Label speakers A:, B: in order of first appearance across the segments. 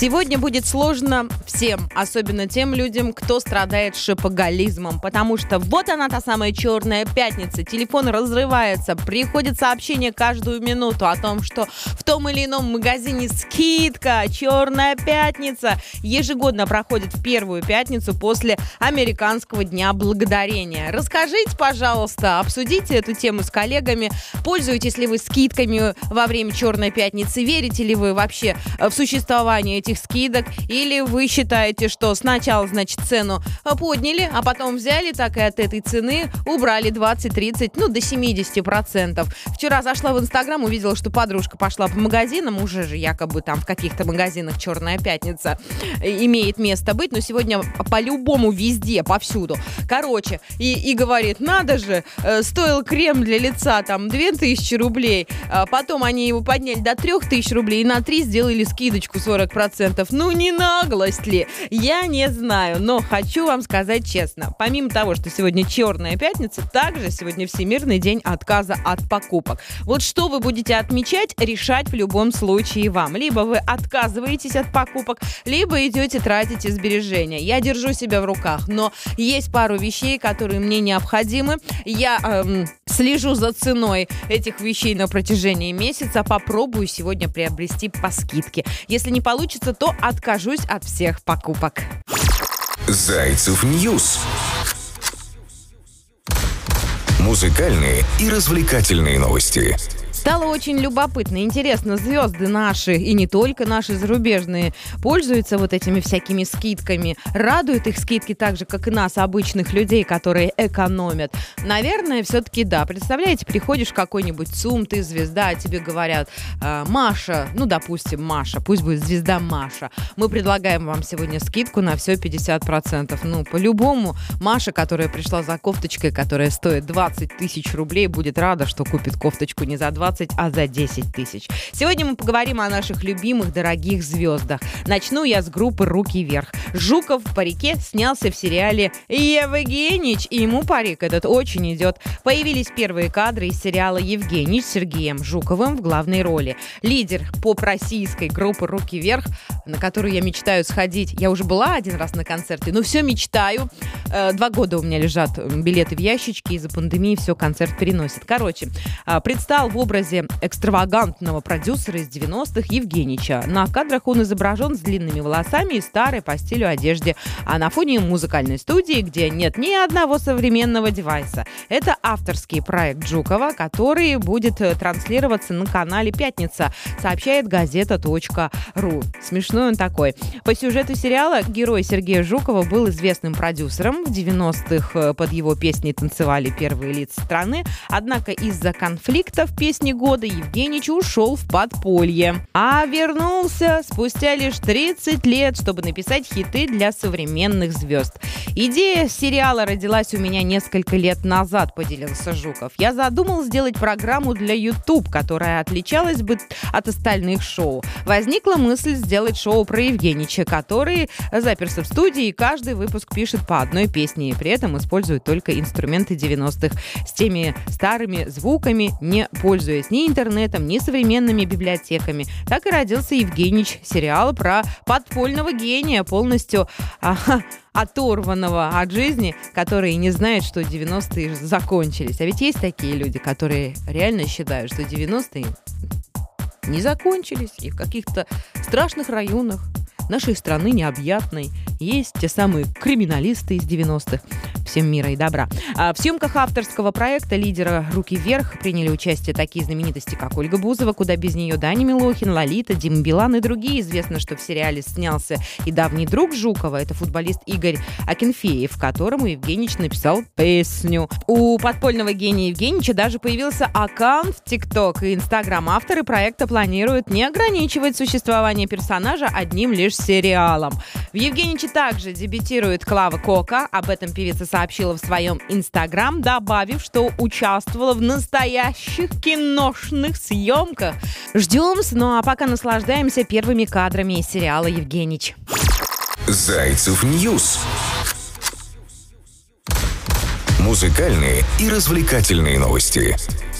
A: Сегодня будет сложно всем, особенно тем людям, кто страдает шопоголизмом, потому что вот она та самая черная пятница, телефон разрывается, приходит сообщение каждую минуту о том, что в том или ином магазине скидка, черная пятница, ежегодно проходит в первую пятницу после американского дня благодарения. Расскажите, пожалуйста, обсудите эту тему с коллегами, пользуетесь ли вы скидками во время черной пятницы, верите ли вы вообще в существование этих скидок? Или вы считаете, что сначала, значит, цену подняли, а потом взяли так и от этой цены убрали 20-30, ну, до 70%. Вчера зашла в Инстаграм, увидела, что подружка пошла по магазинам, уже же якобы там в каких-то магазинах «Черная пятница» имеет место быть, но сегодня по-любому везде, повсюду. Короче, и, и говорит, надо же, э, стоил крем для лица там 2000 рублей, а потом они его подняли до 3000 рублей и на 3 сделали скидочку 40%. 100%. Ну не наглость ли? Я не знаю, но хочу вам сказать честно. Помимо того, что сегодня черная пятница, также сегодня Всемирный день отказа от покупок. Вот что вы будете отмечать, решать в любом случае вам. Либо вы отказываетесь от покупок, либо идете тратить сбережения. Я держу себя в руках, но есть пару вещей, которые мне необходимы. Я эм, слежу за ценой этих вещей на протяжении месяца. Попробую сегодня приобрести по скидке. Если не получится, получится, то откажусь от всех покупок.
B: Зайцев News. Музыкальные и развлекательные новости.
A: Стало очень любопытно. Интересно, звезды наши, и не только наши зарубежные, пользуются вот этими всякими скидками. Радуют их скидки так же, как и нас, обычных людей, которые экономят. Наверное, все-таки да. Представляете, приходишь в какой-нибудь ЦУМ, ты звезда, а тебе говорят, э, Маша, ну, допустим, Маша, пусть будет звезда Маша. Мы предлагаем вам сегодня скидку на все 50%. Ну, по-любому, Маша, которая пришла за кофточкой, которая стоит 20 тысяч рублей, будет рада, что купит кофточку не за 20, 20, а за 10 тысяч. Сегодня мы поговорим о наших любимых дорогих звездах. Начну я с группы «Руки вверх». Жуков в парике снялся в сериале «Евгенич», и ему парик этот очень идет. Появились первые кадры из сериала «Евгенич» с Сергеем Жуковым в главной роли. Лидер поп-российской группы «Руки вверх», на которую я мечтаю сходить. Я уже была один раз на концерте, но все мечтаю. Э, два года у меня лежат билеты в ящичке, из-за пандемии все концерт переносит. Короче, а, предстал в образе образе экстравагантного продюсера из 90-х Евгенича. На кадрах он изображен с длинными волосами и старой по стилю одежде, а на фоне музыкальной студии, где нет ни одного современного девайса. Это авторский проект Жукова, который будет э, транслироваться на канале «Пятница», сообщает газета.ру. Смешной он такой. По сюжету сериала герой Сергея Жукова был известным продюсером. В 90-х э, под его песней танцевали первые лица страны. Однако из-за конфликтов песни года Евгеньевич ушел в подполье. А вернулся спустя лишь 30 лет, чтобы написать хиты для современных звезд. Идея сериала родилась у меня несколько лет назад, поделился Жуков. Я задумал сделать программу для YouTube, которая отличалась бы от остальных шоу. Возникла мысль сделать шоу про Евгеньевича, который заперся в студии и каждый выпуск пишет по одной песне и при этом использует только инструменты 90-х. С теми старыми звуками не пользуясь ни интернетом, ни современными библиотеками. Так и родился Евгеньевич, сериал про подпольного гения, полностью ага, оторванного от жизни, который не знает, что 90-е закончились. А ведь есть такие люди, которые реально считают, что 90-е не закончились, и в каких-то страшных районах нашей страны необъятной есть те самые криминалисты из 90-х. Всем мира и добра. А в съемках авторского проекта лидера «Руки вверх» приняли участие такие знаменитости, как Ольга Бузова, куда без нее Даня Милохин, Лолита, Дим Билан и другие. Известно, что в сериале снялся и давний друг Жукова, это футболист Игорь Акинфеев, которому Евгеньевич написал песню. У подпольного гения Евгеньевича даже появился аккаунт в ТикТок и Инстаграм. Авторы проекта планируют не ограничивать существование персонажа одним лишь сериалом. В Евгеньевиче также дебютирует Клава Кока. Об этом певица сообщила в своем инстаграм, добавив, что участвовала в настоящих киношных съемках. Ждем, ну а пока наслаждаемся первыми кадрами из сериала «Евгенич».
B: Зайцев News. Музыкальные и развлекательные новости.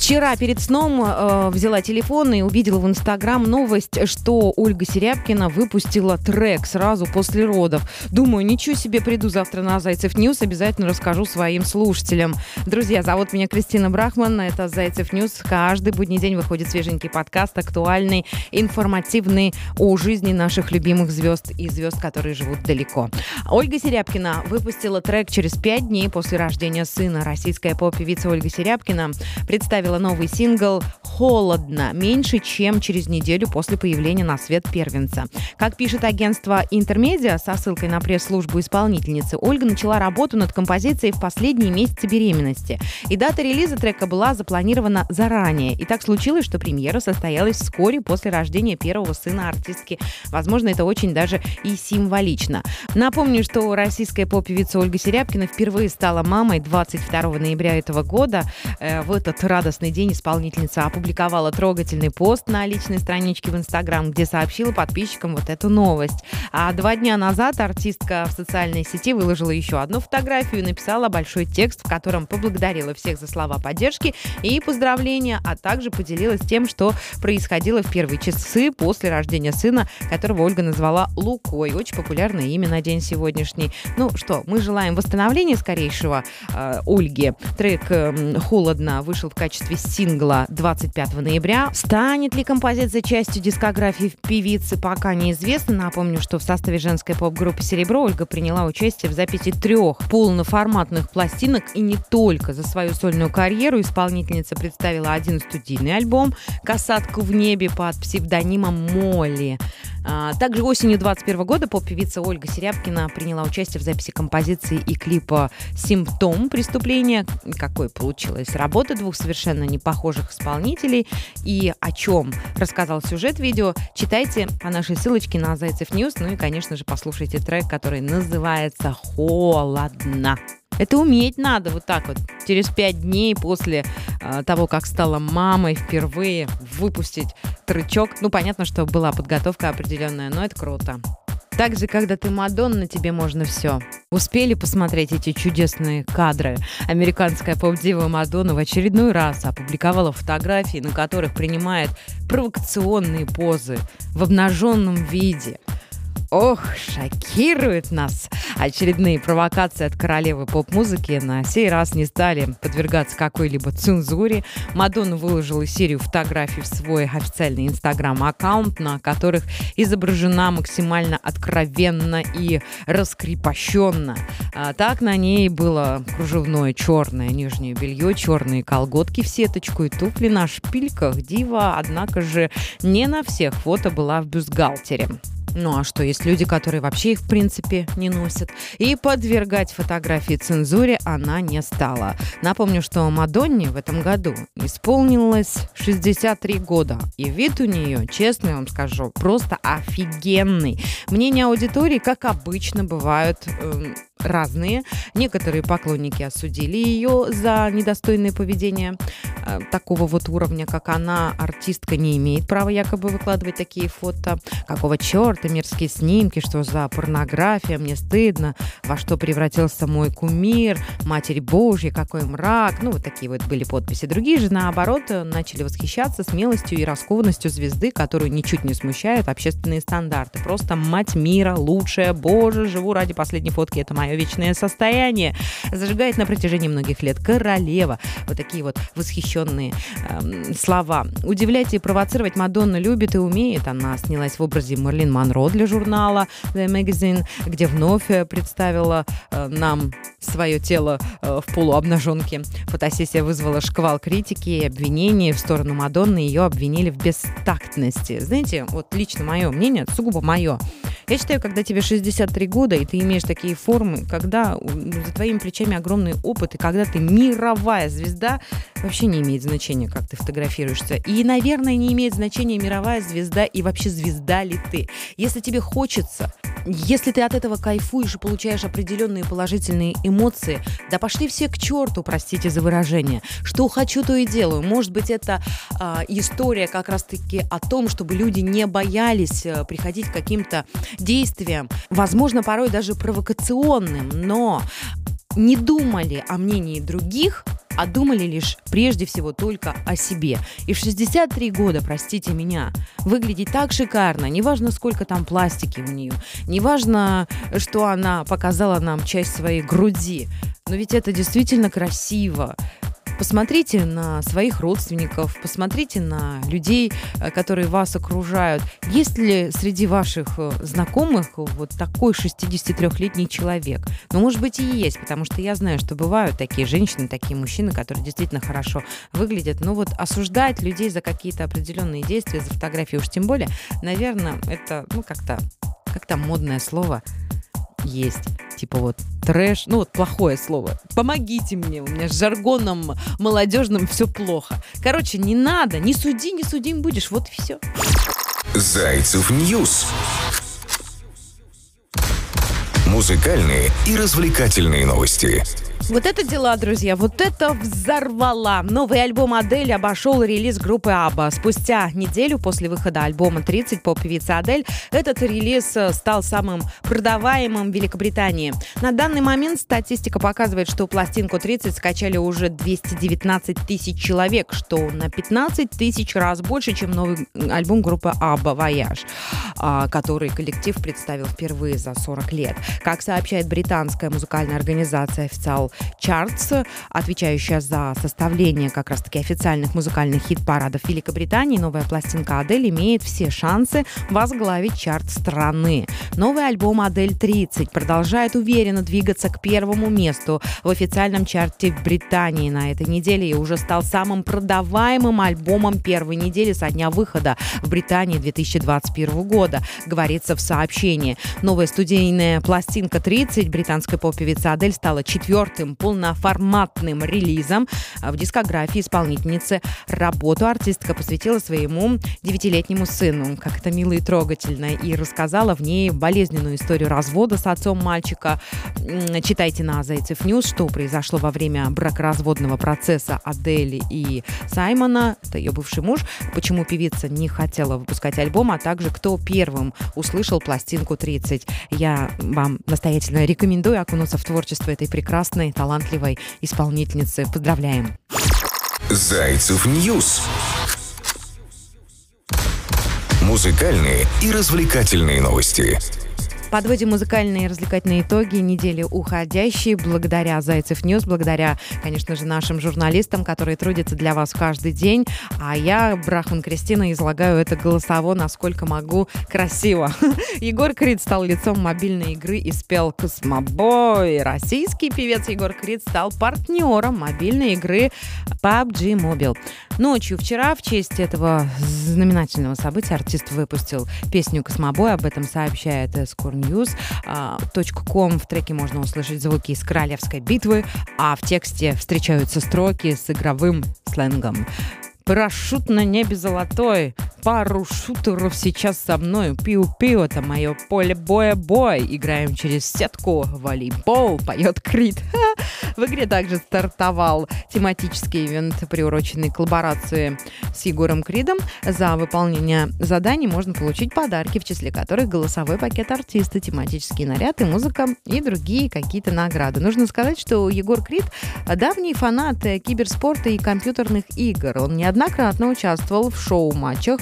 A: Вчера перед сном э, взяла телефон и увидела в Инстаграм новость, что Ольга Серябкина выпустила трек сразу после родов. Думаю, ничего себе, приду завтра на Зайцев News, обязательно расскажу своим слушателям. Друзья, зовут меня Кристина Брахман, это Зайцев News. Каждый будний день выходит свеженький подкаст, актуальный, информативный о жизни наших любимых звезд и звезд, которые живут далеко. Ольга Серябкина выпустила трек через пять дней после рождения сына. Российская поп-певица Ольга Серябкина представила выпустила новый сингл «Холодно» меньше, чем через неделю после появления на свет первенца. Как пишет агентство «Интермедиа» со ссылкой на пресс-службу исполнительницы, Ольга начала работу над композицией в последние месяцы беременности. И дата релиза трека была запланирована заранее. И так случилось, что премьера состоялась вскоре после рождения первого сына артистки. Возможно, это очень даже и символично. Напомню, что российская поп-певица Ольга Серябкина впервые стала мамой 22 ноября этого года. Э, в этот радостный радостный день исполнительница опубликовала трогательный пост на личной страничке в Инстаграм, где сообщила подписчикам вот эту новость. А два дня назад артистка в социальной сети выложила еще одну фотографию и написала большой текст, в котором поблагодарила всех за слова поддержки и поздравления, а также поделилась тем, что происходило в первые часы после рождения сына, которого Ольга назвала Лукой. Очень популярное имя на день сегодняшний. Ну что, мы желаем восстановления скорейшего э, Ольге. Трек э, «Холодно» вышел в качестве качестве сингла 25 ноября. Станет ли композиция частью дискографии певицы, пока неизвестно. Напомню, что в составе женской поп-группы «Серебро» Ольга приняла участие в записи трех полноформатных пластинок и не только. За свою сольную карьеру исполнительница представила один студийный альбом «Касатку в небе» под псевдонимом Molly. А, также осенью 2021 года поп-певица Ольга Серябкина приняла участие в записи композиции и клипа «Симптом преступления». Какой получилась работа двух совершенно не похожих исполнителей и о чем рассказал сюжет видео, читайте по нашей ссылочке на Зайцев News. Ну и, конечно же, послушайте трек, который называется «Холодно». Это уметь надо вот так вот через пять дней после э, того, как стала мамой впервые выпустить трючок. Ну, понятно, что была подготовка определенная, но это круто. Также, когда ты Мадонна, тебе можно все. Успели посмотреть эти чудесные кадры? Американская поп-дива Мадонна в очередной раз опубликовала фотографии, на которых принимает провокационные позы в обнаженном виде – Ох, шокирует нас. Очередные провокации от королевы поп-музыки на сей раз не стали подвергаться какой-либо цензуре. Мадонна выложила серию фотографий в свой официальный инстаграм-аккаунт, на которых изображена максимально откровенно и раскрепощенно. А так на ней было кружевное черное нижнее белье, черные колготки в сеточку и туфли на шпильках. Дива, однако же, не на всех фото была в бюстгальтере. Ну а что, есть люди, которые вообще их в принципе не носят. И подвергать фотографии цензуре она не стала. Напомню, что Мадонне в этом году исполнилось 63 года. И вид у нее, честно вам скажу, просто офигенный. Мнения аудитории, как обычно, бывают э, разные. Некоторые поклонники осудили ее за недостойное поведение э, такого вот уровня, как она. Артистка не имеет права якобы выкладывать такие фото. Какого черта, мерзкие снимки, что за порнография, мне стыдно, во что превратился мой кумир, Матерь Божья, какой мрак. Ну, вот такие вот были подписи. Другие же, наоборот, начали восхищаться смелостью и раскованностью звезды, которую ничуть не смущают общественные стандарты. Просто мать мира, лучшая, боже, живу ради последней фотки, это моя мое вечное состояние. Зажигает на протяжении многих лет королева. Вот такие вот восхищенные эм, слова. Удивлять и провоцировать Мадонна любит и умеет. Она снялась в образе Марлин Монро для журнала The Magazine, где вновь э, представила э, нам свое тело э, в полуобнаженке. Фотосессия вызвала шквал критики и обвинений в сторону Мадонны. Ее обвинили в бестактности. Знаете, вот лично мое мнение, сугубо мое. Я считаю, когда тебе 63 года, и ты имеешь такие формы, когда за твоими плечами огромный опыт, и когда ты мировая звезда, вообще не имеет значения, как ты фотографируешься. И, наверное, не имеет значения мировая звезда и вообще звезда ли ты. Если тебе хочется, если ты от этого кайфуешь и получаешь определенные положительные эмоции, да пошли все к черту, простите за выражение. Что хочу, то и делаю. Может быть, это э, история как раз-таки о том, чтобы люди не боялись э, приходить к каким-то действиям, возможно, порой даже провокационным, но не думали о мнении других, а думали лишь прежде всего только о себе. И в 63 года, простите меня, выглядеть так шикарно, неважно сколько там пластики у нее, неважно, что она показала нам часть своей груди, но ведь это действительно красиво. Посмотрите на своих родственников, посмотрите на людей, э, которые вас окружают. Есть ли среди ваших э, знакомых вот такой 63-летний человек? Ну, может быть, и есть, потому что я знаю, что бывают такие женщины, такие мужчины, которые действительно хорошо выглядят. Но вот осуждать людей за какие-то определенные действия, за фотографии уж тем более, наверное, это, ну, как-то, как то модное слово есть. Типа вот трэш, ну вот плохое слово. Помогите мне, у меня с жаргоном молодежным все плохо. Короче, не надо, не суди, не судим будешь, вот и все.
B: Зайцев News. Музыкальные и развлекательные новости.
A: Вот это дела, друзья, вот это взорвала. Новый альбом Адель обошел релиз группы ABBA. Спустя неделю после выхода альбома 30 поп-певицы Адель, этот релиз э, стал самым продаваемым в Великобритании. На данный момент статистика показывает, что пластинку 30 скачали уже 219 тысяч человек, что на 15 тысяч раз больше, чем новый альбом группы ABBA «Voyage», а, который коллектив представил впервые за 40 лет. Как сообщает британская музыкальная организация официал Charts, отвечающая за составление как раз-таки официальных музыкальных хит-парадов Великобритании, новая пластинка Адель имеет все шансы возглавить чарт страны. Новый альбом Адель 30 продолжает уверенно двигаться к первому месту в официальном чарте Британии на этой неделе и уже стал самым продаваемым альбомом первой недели со дня выхода в Британии 2021 года, говорится в сообщении. Новая студийная пластинка 30 британской поп-певицы Адель стала четвертым четвертым полноформатным релизом в дискографии исполнительницы. Работу артистка посвятила своему девятилетнему сыну. Как это мило и трогательно. И рассказала в ней болезненную историю развода с отцом мальчика. Читайте на Зайцев News, что произошло во время бракоразводного процесса Адели и Саймона. Это ее бывший муж. Почему певица не хотела выпускать альбом, а также кто первым услышал пластинку 30. Я вам настоятельно рекомендую окунуться в творчество этой прекрасной талантливой исполнительницы. Поздравляем!
B: Зайцев News. Музыкальные и развлекательные новости.
A: Подводим музыкальные и развлекательные итоги недели уходящей благодаря Зайцев News, благодаря, конечно же, нашим журналистам, которые трудятся для вас каждый день. А я, Брахман Кристина, излагаю это голосово, насколько могу, красиво. Егор Крид стал лицом мобильной игры и спел «Космобой». Российский певец Егор Крид стал партнером мобильной игры PUBG Mobile. Ночью вчера в честь этого знаменательного события артист выпустил песню «Космобой». Об этом сообщает Скорн news.com. В треке можно услышать звуки из королевской битвы, а в тексте встречаются строки с игровым сленгом. Парашют на небе золотой, пару шутеров сейчас со мной. Пиу-пиу, это мое поле боя-бой. Играем через сетку, волейбол, поет Крит. В игре также стартовал тематический ивент, приуроченный к коллаборации с Егором Кридом. За выполнение заданий можно получить подарки, в числе которых голосовой пакет артиста, тематический наряд и музыка и другие какие-то награды. Нужно сказать, что Егор Крид давний фанат киберспорта и компьютерных игр. Он неоднократно участвовал в шоу-матчах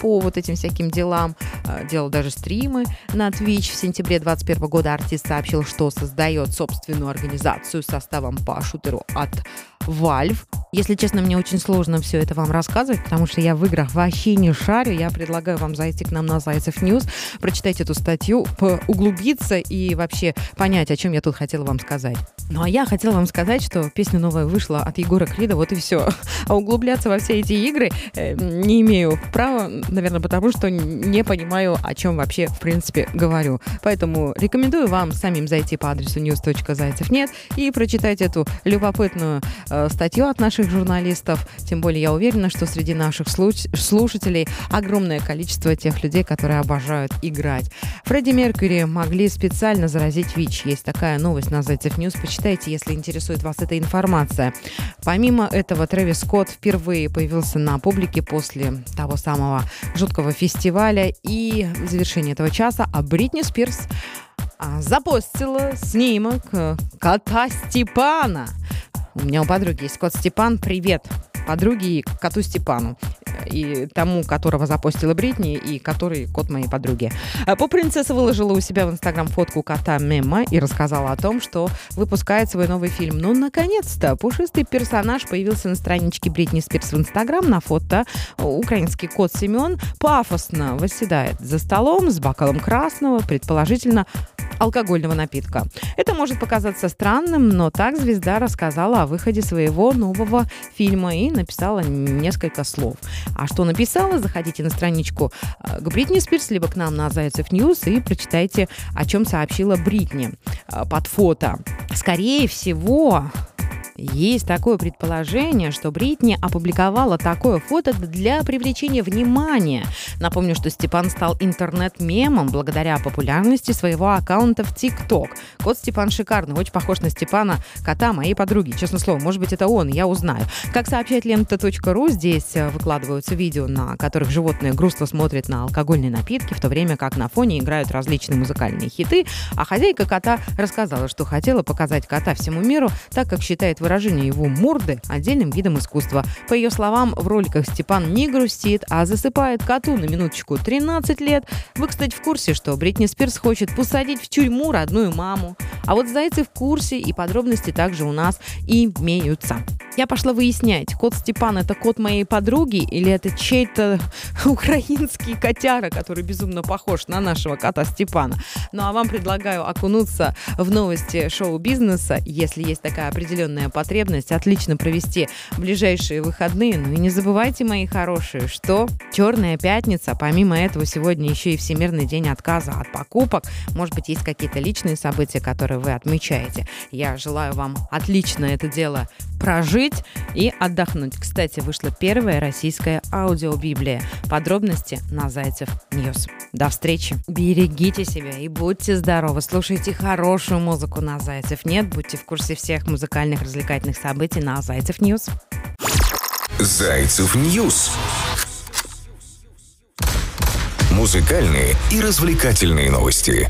A: по вот этим всяким делам. А, делал даже стримы на Twitch. В сентябре 2021 года артист сообщил, что создает собственную организацию составом по шутеру от Valve. Если честно, мне очень сложно все это вам рассказывать, потому что я в играх вообще не шарю. Я предлагаю вам зайти к нам на Зайцев News, прочитать эту статью, углубиться и вообще понять, о чем я тут хотела вам сказать. Ну а я хотела вам сказать, что песня новая вышла от Егора Крида, вот и все. А углубляться во все эти игры э, не имею права, наверное, потому что не понимаю, о чем вообще в принципе говорю. Поэтому рекомендую вам самим зайти по адресу news.зайцев.нет и прочитать эту любопытную статью от наших журналистов. Тем более я уверена, что среди наших слушателей огромное количество тех людей, которые обожают играть. Фредди Меркьюри могли специально заразить ВИЧ. Есть такая новость на Зайцев News. Почитайте, если интересует вас эта информация. Помимо этого, Трэвис Скотт впервые появился на публике после того самого жуткого фестиваля и в завершении этого часа, а Бритни Спирс а, запостила снимок э, кота Степана. У меня у подруги есть кот Степан. Привет подруге и коту Степану и тому, которого запостила Бритни, и который кот моей подруги. А по принцесса выложила у себя в Инстаграм фотку кота Мема и рассказала о том, что выпускает свой новый фильм. Ну, наконец-то! Пушистый персонаж появился на страничке Бритни Спирс в Инстаграм на фото. Украинский кот Семен пафосно восседает за столом с бокалом красного, предположительно алкогольного напитка. Это может показаться странным, но так звезда рассказала о выходе своего нового фильма и написала несколько слов. А что написала, заходите на страничку э, к Бритни Спирс, либо к нам на Зайцев News и прочитайте, о чем сообщила Бритни э, под фото. Скорее всего, есть такое предположение, что Бритни опубликовала такое фото для привлечения внимания. Напомню, что Степан стал интернет-мемом благодаря популярности своего аккаунта в TikTok. Кот Степан шикарный, очень похож на Степана, кота моей подруги. Честно слово, может быть, это он, я узнаю. Как сообщает лента.ру, здесь э, выкладываются видео, на которых животное грустно смотрит на алкогольные напитки, в то время как на фоне играют различные музыкальные хиты, а хозяйка кота рассказала, что хотела показать кота всему миру, так как считает выражение его морды отдельным видом искусства. По ее словам, в роликах Степан не грустит, а засыпает коту на минуточку 13 лет. Вы, кстати, в курсе, что Бритни Спирс хочет посадить в тюрьму родную маму. А вот зайцы в курсе, и подробности также у нас имеются. Я пошла выяснять, кот Степан это кот моей подруги или это чей-то украинский котяра, который безумно похож на нашего кота Степана. Ну а вам предлагаю окунуться в новости шоу-бизнеса, если есть такая определенная потребность, отлично провести ближайшие выходные. Ну и не забывайте, мои хорошие, что Черная пятница, помимо этого, сегодня еще и Всемирный день отказа от покупок. Может быть, есть какие-то личные события, которые вы отмечаете. Я желаю вам отлично это дело прожить и отдохнуть. Кстати, вышла первая российская аудиобиблия. Подробности на Зайцев News. До встречи. Берегите себя и будьте здоровы. Слушайте хорошую музыку на Зайцев.net. Будьте в курсе всех музыкальных развлекательных событий на Зайцев News.
B: Зайцев News. Музыкальные и развлекательные новости.